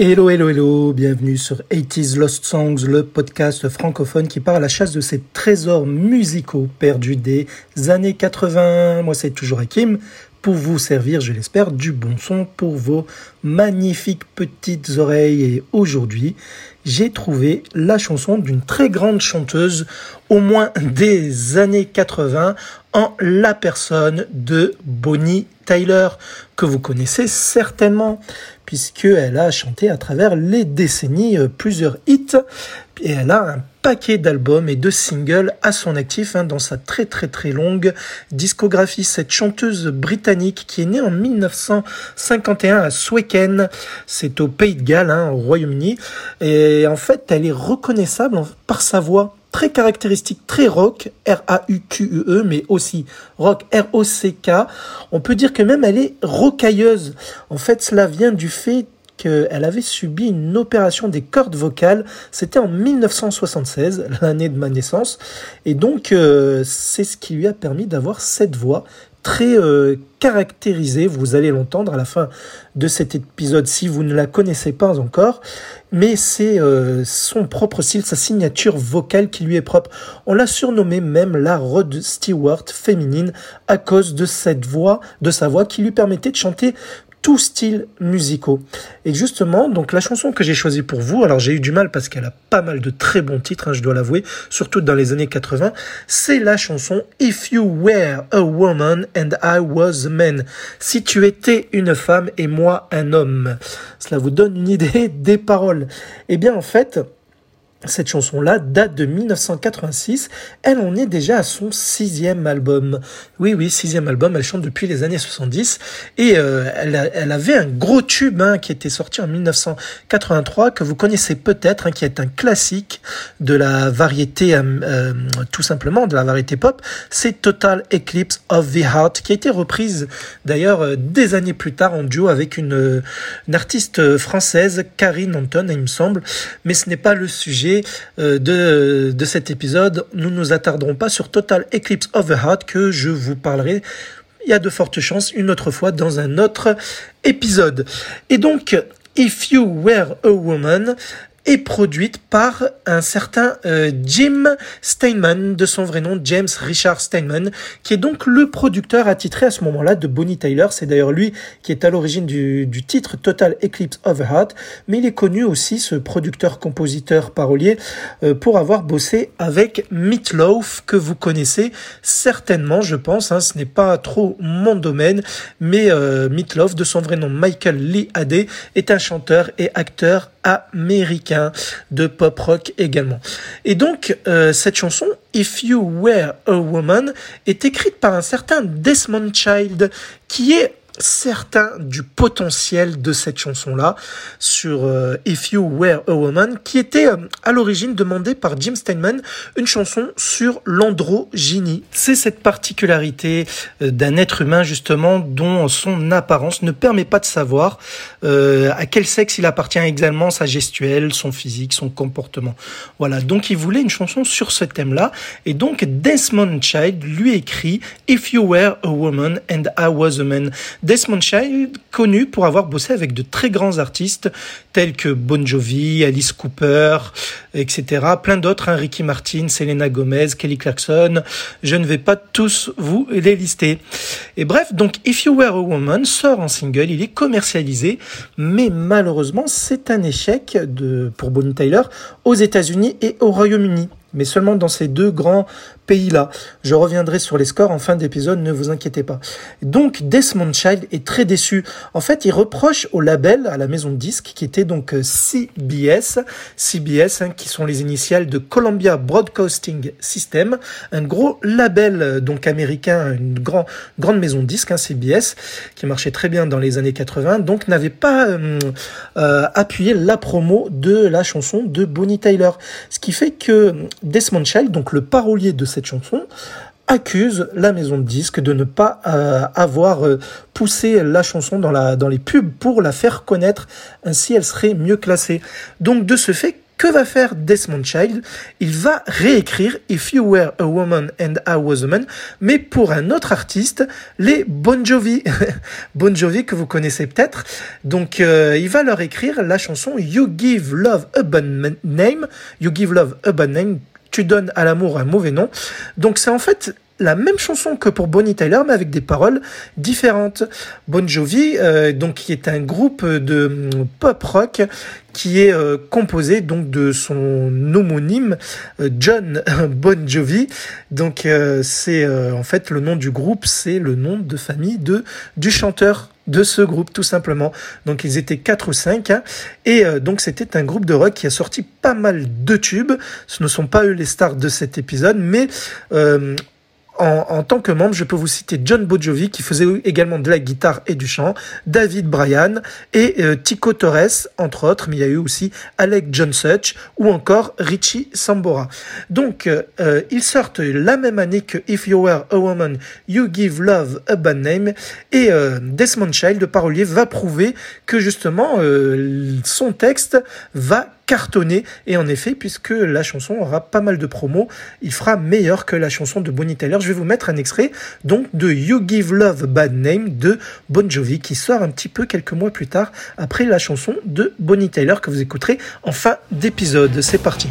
Hello, hello, hello, bienvenue sur 80s Lost Songs, le podcast francophone qui part à la chasse de ces trésors musicaux perdus des années 80. Moi, c'est toujours Hakim pour vous servir, je l'espère, du bon son pour vos magnifiques petites oreilles. Et aujourd'hui, j'ai trouvé la chanson d'une très grande chanteuse, au moins des années 80, en la personne de Bonnie Tyler, que vous connaissez certainement, puisqu'elle a chanté à travers les décennies euh, plusieurs hits, et elle a un paquet d'albums et de singles à son actif hein, dans sa très très très longue discographie. Cette chanteuse britannique qui est née en 1951 à Sweken, c'est au Pays de Galles, hein, au Royaume-Uni, et en fait elle est reconnaissable par sa voix très caractéristique, très rock, R-A-U-Q-U-E, mais aussi rock, R-O-C-K. On peut dire que même elle est rocailleuse. En fait, cela vient du fait qu'elle avait subi une opération des cordes vocales. C'était en 1976, l'année de ma naissance. Et donc, euh, c'est ce qui lui a permis d'avoir cette voix très euh, caractérisée. Vous allez l'entendre à la fin de cet épisode si vous ne la connaissez pas encore. Mais c'est euh, son propre style, sa signature vocale qui lui est propre. On l'a surnommée même la Rod Stewart féminine à cause de cette voix, de sa voix qui lui permettait de chanter tout style musicaux. Et justement, donc la chanson que j'ai choisie pour vous, alors j'ai eu du mal parce qu'elle a pas mal de très bons titres, hein, je dois l'avouer, surtout dans les années 80, c'est la chanson If You Were a Woman and I Was a Man. Si tu étais une femme et moi un homme. Cela vous donne une idée des paroles. Eh bien en fait, cette chanson-là date de 1986. Elle en est déjà à son sixième album. Oui, oui, sixième album. Elle chante depuis les années 70. Et euh, elle, avait un gros tube hein, qui était sorti en 1983, que vous connaissez peut-être, hein, qui est un classique de la variété, euh, euh, tout simplement, de la variété pop. C'est Total Eclipse of the Heart, qui a été reprise d'ailleurs des années plus tard en duo avec une, une artiste française, Karine Anton, il me semble. Mais ce n'est pas le sujet euh, de, de cet épisode, nous nous attarderons pas sur Total Eclipse of the Heart que je vous parlerai il y a de fortes chances une autre fois dans un autre épisode. Et donc, If You Were a Woman, est produite par un certain euh, Jim Steinman, de son vrai nom James Richard Steinman, qui est donc le producteur attitré à ce moment-là de Bonnie Tyler. C'est d'ailleurs lui qui est à l'origine du, du, titre Total Eclipse of the Heart, mais il est connu aussi, ce producteur, compositeur, parolier, euh, pour avoir bossé avec Meatloaf, que vous connaissez certainement, je pense. Hein, ce n'est pas trop mon domaine, mais euh, Meatloaf, de son vrai nom Michael Lee Adé, est un chanteur et acteur américain de pop rock également. Et donc euh, cette chanson If You Were a Woman est écrite par un certain Desmond Child qui est certain du potentiel de cette chanson-là sur euh, If You Were a Woman, qui était euh, à l'origine demandée par Jim Steinman, une chanson sur l'androgynie. C'est cette particularité euh, d'un être humain justement dont son apparence ne permet pas de savoir à quel sexe il appartient également, sa gestuelle, son physique, son comportement. Voilà, donc il voulait une chanson sur ce thème-là, et donc Desmond Child lui écrit If You Were a Woman and I Was a Man. Desmond Child, connu pour avoir bossé avec de très grands artistes tels que Bon Jovi, Alice Cooper, etc. Plein d'autres, hein, Ricky Martin, Selena Gomez, Kelly Clarkson. Je ne vais pas tous vous les lister. Et bref, donc If You Were a Woman sort en single, il est commercialisé, mais malheureusement c'est un échec pour Bonnie Tyler aux États-Unis et au Royaume-Uni mais seulement dans ces deux grands pays-là. Je reviendrai sur les scores en fin d'épisode, ne vous inquiétez pas. Donc Desmond Child est très déçu. En fait, il reproche au label, à la maison de disques, qui était donc euh, CBS, CBS, hein, qui sont les initiales de Columbia Broadcasting System, un gros label euh, donc américain, une grand, grande maison de disques, hein, CBS, qui marchait très bien dans les années 80, donc n'avait pas euh, appuyé la promo de la chanson de Bonnie Tyler. Ce qui fait que Desmond Child, donc le parolier de cette cette chanson, accuse la maison de disques de ne pas euh, avoir euh, poussé la chanson dans, la, dans les pubs pour la faire connaître, ainsi elle serait mieux classée. Donc de ce fait, Que va faire Desmond Child? Il va réécrire If You Were a Woman and I Was a Man, mais pour un autre artiste, les Bon Jovi. bon Jovi que vous connaissez peut-être. Donc euh, il va leur écrire la chanson You Give Love a Bad Name. You Give Love a Bad Name. Tu donnes à l'amour un mauvais nom. Donc c'est en fait la même chanson que pour Bonnie Tyler, mais avec des paroles différentes. Bon Jovi, euh, donc qui est un groupe de pop rock qui est euh, composé donc de son homonyme euh, John Bon Jovi. Donc c'est en fait le nom du groupe, c'est le nom de famille de du chanteur de ce groupe tout simplement. Donc ils étaient quatre ou cinq hein. et donc c'était un groupe de rock qui a sorti pas mal de tubes. Ce ne sont pas eux les stars de cet épisode, mais en, tant que membre, je peux vous citer John Bojovi qui faisait également de la guitare et du chant, David Bryan et euh, Tico Torres entre autres, mais il y a eu aussi Alec John Such ou encore Richie Sambora. Donc euh, euh, ils sortent la même année que If You Were a Woman, You Give Love a Bad Name et Desmond Child, le parolier, va prouver que justement son texte va cartonné. Et en effet, puisque la chanson aura pas mal de promos, il fera meilleur que la chanson de Bonnie Tyler. Je vais vous mettre un extrait donc de You Give Love Bad Name de Bon Jovi qui sort un petit peu quelques mois plus tard après la chanson de Bonnie Tyler que vous écouterez en fin d'épisode. C'est parti.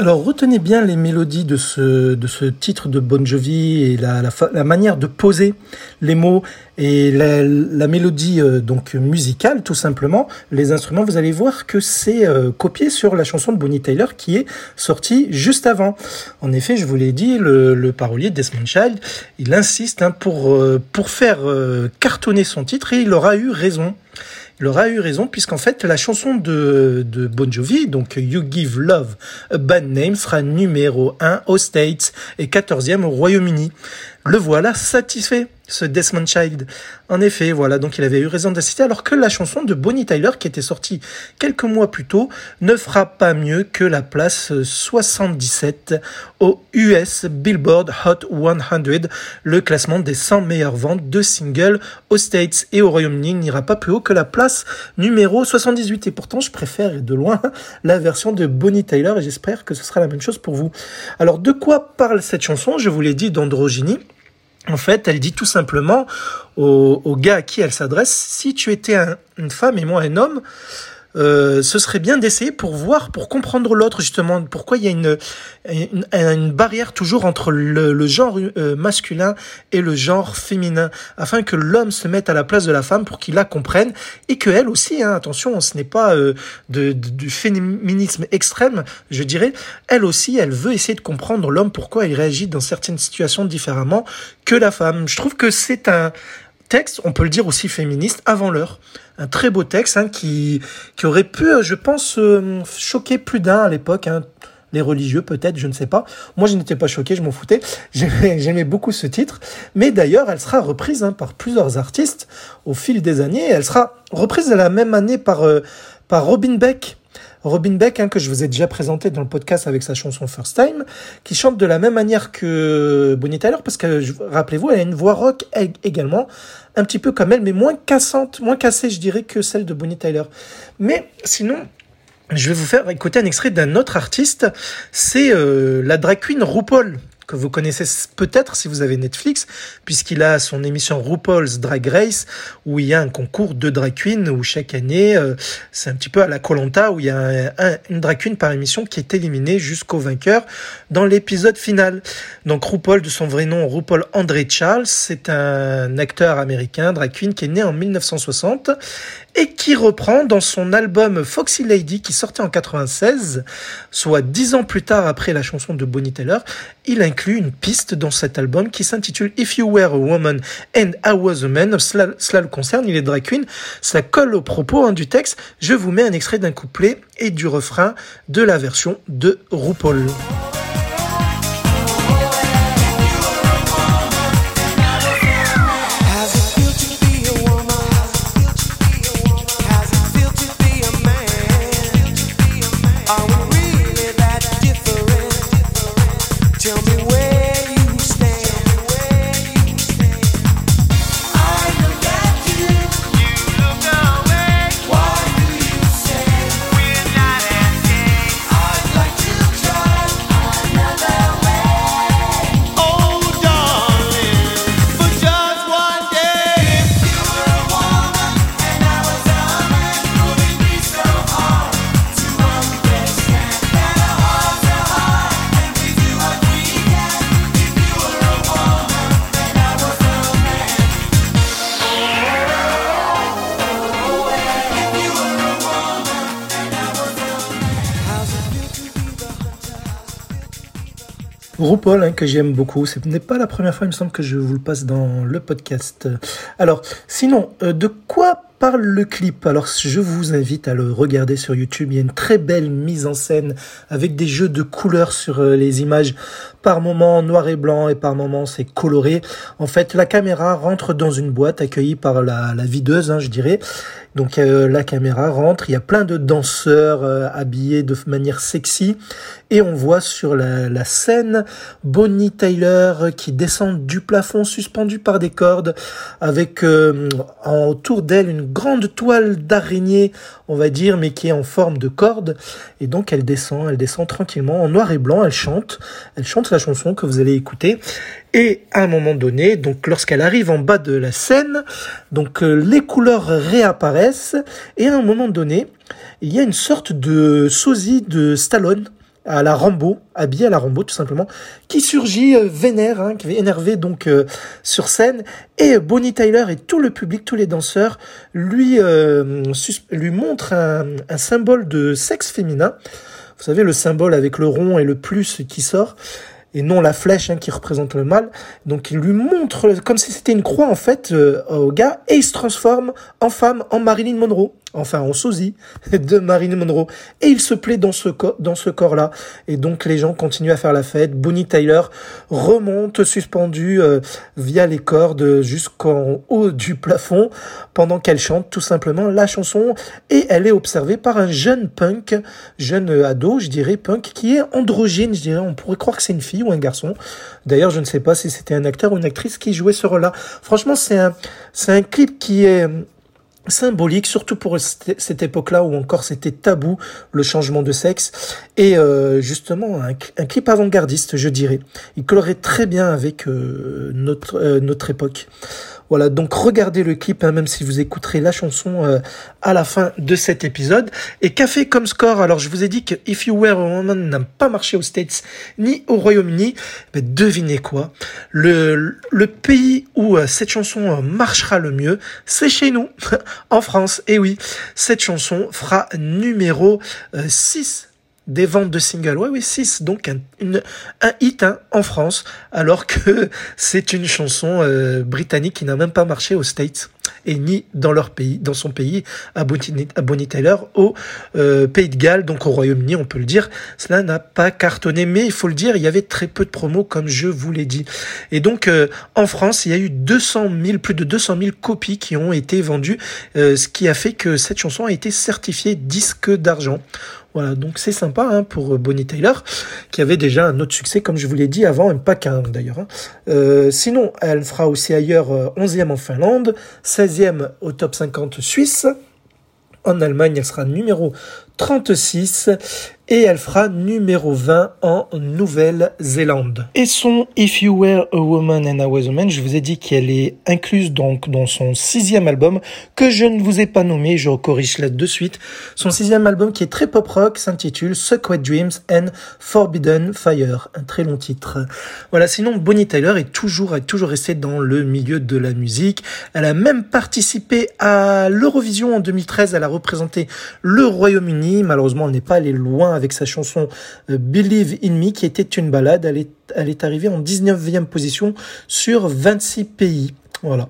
Alors retenez bien les mélodies de ce, de ce titre de Bon Jovi et la, la, manière de poser les mots et la, la mélodie euh, donc musicale tout simplement. Les instruments, vous allez voir que c'est euh, copié sur la chanson de Bonnie Tyler qui est sortie juste avant. En effet, je vous l'ai dit, le, le, parolier Desmond Child, il insiste hein, pour, euh, pour faire cartonner son titre et il aura eu raison il aura eu raison puisqu'en fait la chanson de, de Bon Jovi, donc You Give Love a Bad Name, sera numéro 1 aux States et 14e au Royaume-Uni. Le voilà satisfait ce Desmond Child. En effet, voilà, donc il avait eu raison d'assister, alors que la chanson de Bonnie Tyler, qui était sortie quelques mois plus tôt, ne fera pas mieux que la place 77 au US Billboard Hot 100, le classement des 100 meilleures ventes de singles aux States et au Royaume-Uni n'ira pas plus haut que la place numéro 78. Et pourtant, je préfère de loin la version de Bonnie Tyler et j'espère que ce sera la même chose pour vous. Alors, de quoi parle cette chanson? Je vous l'ai dit d'androgynie. En fait, elle dit tout simplement au, gars à qui elle s'adresse, si tu étais une femme et moi un homme, euh, ce serait bien d'essayer pour voir, pour comprendre l'autre justement, pourquoi il y a une, une, barrière toujours entre le, genre euh, masculin et le genre féminin, afin que l'homme se mette à la place de la femme pour qu'il la comprenne et que elle aussi, hein, attention, ce n'est pas euh, de, du féminisme extrême, je dirais, elle aussi, elle veut essayer de comprendre l'homme pourquoi il réagit dans certaines situations différemment que la femme. Je trouve que c'est un texte, on peut le dire aussi féministe, avant l'heure. Un très beau texte hein, qui, qui aurait pu, euh, je pense, euh, choquer plus d'un à l'époque. Hein. Les religieux peut-être, je ne sais pas. Moi, je n'étais pas choqué, je m'en foutais. J'aimais beaucoup ce titre. Mais d'ailleurs, elle sera reprise hein, par plusieurs artistes au fil des années. Elle sera reprise la même année par, euh, par Robin Beck. Robin Beck, hein, que je vous ai déjà présenté dans le podcast avec sa chanson First Time, qui chante de la même manière que Bonnie Tyler, parce que, rappelez-vous, elle a une voix rock également, un petit peu comme elle, mais moins cassante, moins cassée, je dirais, que celle de Bonnie Tyler. Mais sinon, je vais vous faire écouter un extrait d'un autre artiste, c'est euh, la drag queen RuPaul que vous connaissez peut-être si vous avez Netflix, puisqu'il a son émission RuPaul's Drag Race, où il y a un concours de drag queen, où chaque année, euh, c'est un petit peu à la Colanta, où il y a une drag queen par émission qui est éliminée jusqu'au vainqueur dans l'épisode final. Donc RuPaul, de son vrai nom, RuPaul André Charles, c'est un acteur américain, drag queen, qui est né en 1960 et qui reprend dans son album Foxy Lady qui sortait en 96, soit dix ans plus tard après la chanson de Bonnie Taylor, il inclut une piste dans cet album qui s'intitule If You Were a Woman and I Was a Man. Cela, le concerne, il est drag queen. Ça colle au propos hein, du texte. Je vous mets un extrait d'un couplet et du refrain de la version de RuPaul. RuPaul, hein, que j'aime beaucoup. Ce n'est pas la première fois, il me semble, que je vous le passe dans le podcast. Alors, sinon, euh, de quoi parle le clip Alors, je vous invite à le regarder sur YouTube. Il y a une très belle mise en scène avec des jeux de couleurs sur euh, les images. Par moments noir et blanc et par moments c'est coloré. En fait, la caméra rentre dans une boîte accueillie par la, videuse, hein, je dirais. Donc euh, la caméra rentre, il y a plein de danseurs euh, habillés de manière sexy et on voit sur la, scène Bonnie Tyler qui descend du plafond suspendu par des cordes avec autour d'elle une grande toile d'araignée, on va dire, mais qui est en forme de corde. Et donc elle descend, elle descend tranquillement en noir et blanc, elle chante, elle chante la chanson que vous allez écouter. Et à un moment donné, donc lorsqu'elle arrive en bas de la scène, donc euh, les couleurs réapparaissent et à un moment donné, il y a une sorte de sosie de Stallone à la Rambo, habillé à la Rambo tout simplement, qui surgit euh, vénère, hein, qui est énervé donc euh, sur scène, et Bonnie Tyler et tout le public, tous les danseurs lui lui montrent un, un symbole de sexe féminin. Vous savez le symbole avec le rond et le plus qui sort et non la flèche hein, qui représente le mal. Donc il lui montre comme si c'était une croix en fait euh, au gars et il se transforme en femme, en Marilyn Monroe enfin en sosie de Marilyn Monroe. Et il se plaît dans ce, dans ce corps-là. Et donc les gens continuent à faire la fête. Bonnie Tyler remonte suspendue euh, via les cordes jusqu'en haut du plafond pendant qu'elle chante tout simplement la chanson. Et elle est observée par un jeune punk, jeune ado, je dirais punk, qui est androgyne, je dirais. On pourrait croire que c'est une fille ou un garçon. D'ailleurs, je ne sais pas si c'était un acteur ou une actrice qui jouait ce rôle-là. Franchement, c'est un, c'est un clip qui est symbolique, surtout pour cette époque-là où encore c'était tabou le changement de sexe et euh, justement un, clip avant-gardiste, je dirais. Il colorait très bien avec euh, notre euh, notre époque. Voilà, donc regardez le clip, hein, même si vous écouterez la chanson euh, à la fin de cet épisode. Et café comme score, alors je vous ai dit que If You Were a Woman n'a pas marché aux States ni au Royaume-Uni. Mais devinez quoi? Le, le pays où euh, cette chanson euh, marchera le mieux, c'est chez nous, en France. Et oui, cette chanson fera numéro 6 des ventes de singles. Ouais, oui, 6. Donc un, hit hein, en France, alors que c'est une chanson euh, britannique qui n'a même pas marché aux States et ni dans leur pays, dans son pays, à Bonnie, à Bonnie Taylor, au euh, Pays de Galles, donc au Royaume-Uni, on peut le dire. Cela n'a pas cartonné, mais il faut le dire, il y avait très peu de promos, comme je vous l'ai dit. Et donc, euh, en France, il y a eu 200 000, plus de 200 000 copies qui ont été vendues, ce qui a fait que cette chanson a été certifiée disque d'argent. Voilà, donc c'est sympa hein, pour Bonnie Tyler, qui avait déjà un autre succès, comme je vous l'ai dit avant, pas qu'un d'ailleurs. Hein. Euh, sinon, elle fera aussi ailleurs 11e en Finlande, 16e au top 50 suisse. En Allemagne, elle sera numéro 36 et elle fera numéro 20 en Nouvelle-Zélande. Et son If You Were a Woman and I Was a Man, je vous ai dit qu'elle est incluse donc dans son sixième album que je ne vous ai pas nommé, je corrige là de suite. Son sixième album qui est très pop rock s'intitule Secret Dreams and Forbidden Fire, un très long titre. Voilà, sinon Bonnie Tyler est toujours, est toujours restée dans le milieu de la musique. Elle a même participé à l'Eurovision en 2013, elle a représenté le Royaume-Uni. Malheureusement, elle n'est pas allée loin avec sa chanson euh, Believe in Me qui était une balade. Elle est, elle est arrivée en 19e position sur 26 pays. Voilà.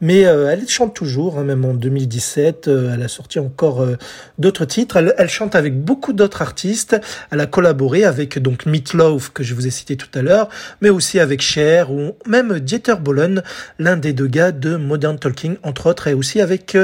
Mais euh, elle chante toujours, hein, même en 2017, euh, elle a sorti encore euh, d'autres titres. Elle, chante avec beaucoup d'autres artistes. Elle a collaboré avec donc Meatloaf que je vous ai cité tout à l'heure, mais aussi avec Cher ou même Dieter Bohlen, l'un des deux gars de Modern Talking entre autres, et aussi avec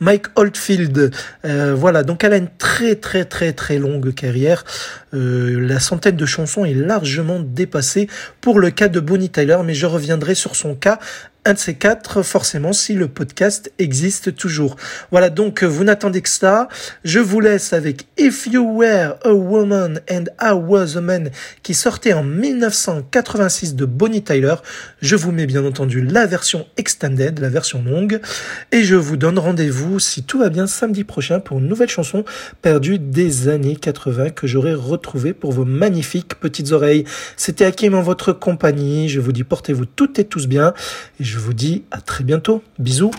Mike Oldfield. voilà. Donc elle a une très très très très longue carrière. la centaine de chansons est largement dépassée pour le cas de Bonnie Tyler, mais je reviendrai sur son cas un de ces quatre, forcément, si le podcast existe toujours. Voilà, donc vous n'attendez que ça. Je vous laisse avec If You Were a Woman and I Was a Man, qui sortait en 1986 de Bonnie Tyler. Je vous mets bien entendu la version extended, la version longue, et je vous donne rendez-vous, si tout va bien, samedi prochain pour une nouvelle chanson perdue des années 80 que j'aurai retrouvée pour vos magnifiques petites oreilles. C'était Hakim en votre compagnie. Je vous dis portez-vous toutes et tous bien. Je vous dis à très bientôt. Bisous.